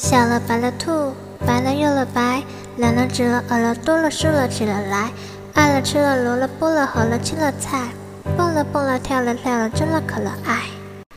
小了白了兔，白了又了白，蓝了紫了鹅了多了竖了起了来，爱了吃了萝了菠了和了青了菜，蹦了蹦了跳了跳了真了可了爱。